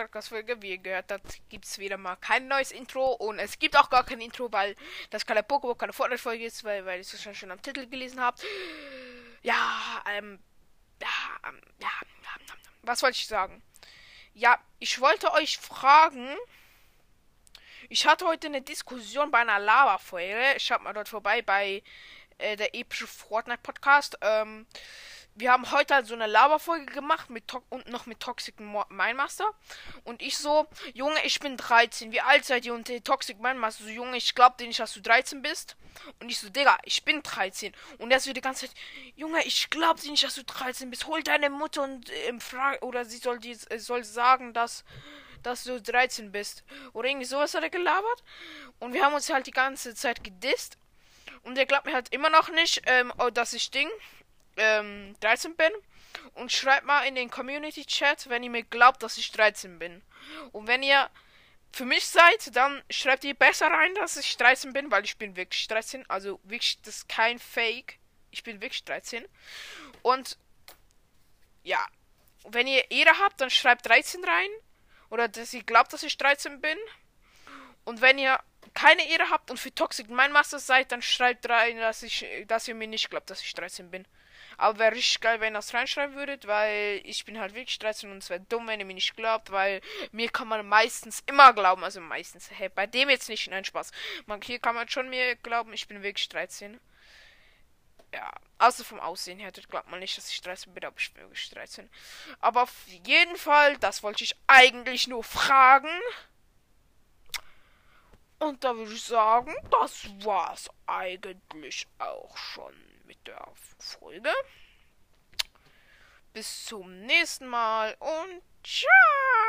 Podcast-Folge. Wie ihr gehört habt, gibt es wieder mal kein neues Intro und es gibt auch gar kein Intro, weil das keine Pokémon, keine Fortnite-Folge ist, weil, weil ich es schon, schon am Titel gelesen habt. Ja, ähm, ja, ähm, ja, was wollte ich sagen? Ja, ich wollte euch fragen. Ich hatte heute eine Diskussion bei einer Lava-Folge. Schaut mal dort vorbei bei äh, der epische Fortnite Podcast. Ähm, wir haben heute halt so eine Lava-Folge gemacht mit to und noch mit Toxic Mindmaster. Und ich so, Junge, ich bin 13. Wie alt seid ihr? Und der Toxic Mindmaster so, Junge, ich glaub dir nicht, dass du 13 bist. Und ich so, Digga, ich bin 13. Und er so die ganze Zeit, Junge, ich glaub dir nicht, dass du 13 bist. Hol deine Mutter und äh, frag, oder sie soll, die, äh, soll sagen, dass dass du 13 bist. Oder irgendwie sowas hat er gelabert. Und wir haben uns halt die ganze Zeit gedisst. Und er glaubt mir halt immer noch nicht, ähm, oh, dass ich Ding, ähm, 13 bin. Und schreibt mal in den Community Chat, wenn ihr mir glaubt, dass ich 13 bin. Und wenn ihr für mich seid, dann schreibt ihr besser rein, dass ich 13 bin, weil ich bin wirklich 13. Also wirklich, das ist kein Fake. Ich bin wirklich 13. Und ja, wenn ihr Ehre habt, dann schreibt 13 rein. Oder dass ihr glaubt, dass ich 13 bin. Und wenn ihr keine Ehre habt und für Toxic mein Master seid, dann schreibt rein, dass ich, dass ihr mir nicht glaubt, dass ich 13 bin. Aber wäre richtig geil, wenn ihr das reinschreiben würdet, weil ich bin halt wirklich 13 und es wäre dumm, wenn ihr mir nicht glaubt, weil mir kann man meistens immer glauben, also meistens, hey, bei dem jetzt nicht, nein, Spaß. Man, hier kann man schon mir glauben, ich bin wirklich 13. Ja, außer vom Aussehen her, glaubt man nicht, dass ich 13 bin, aber ich bin wirklich 13. Aber auf jeden Fall, das wollte ich eigentlich nur fragen. Und da würde ich sagen, das war's eigentlich auch schon mit der Folge. Bis zum nächsten Mal und ciao!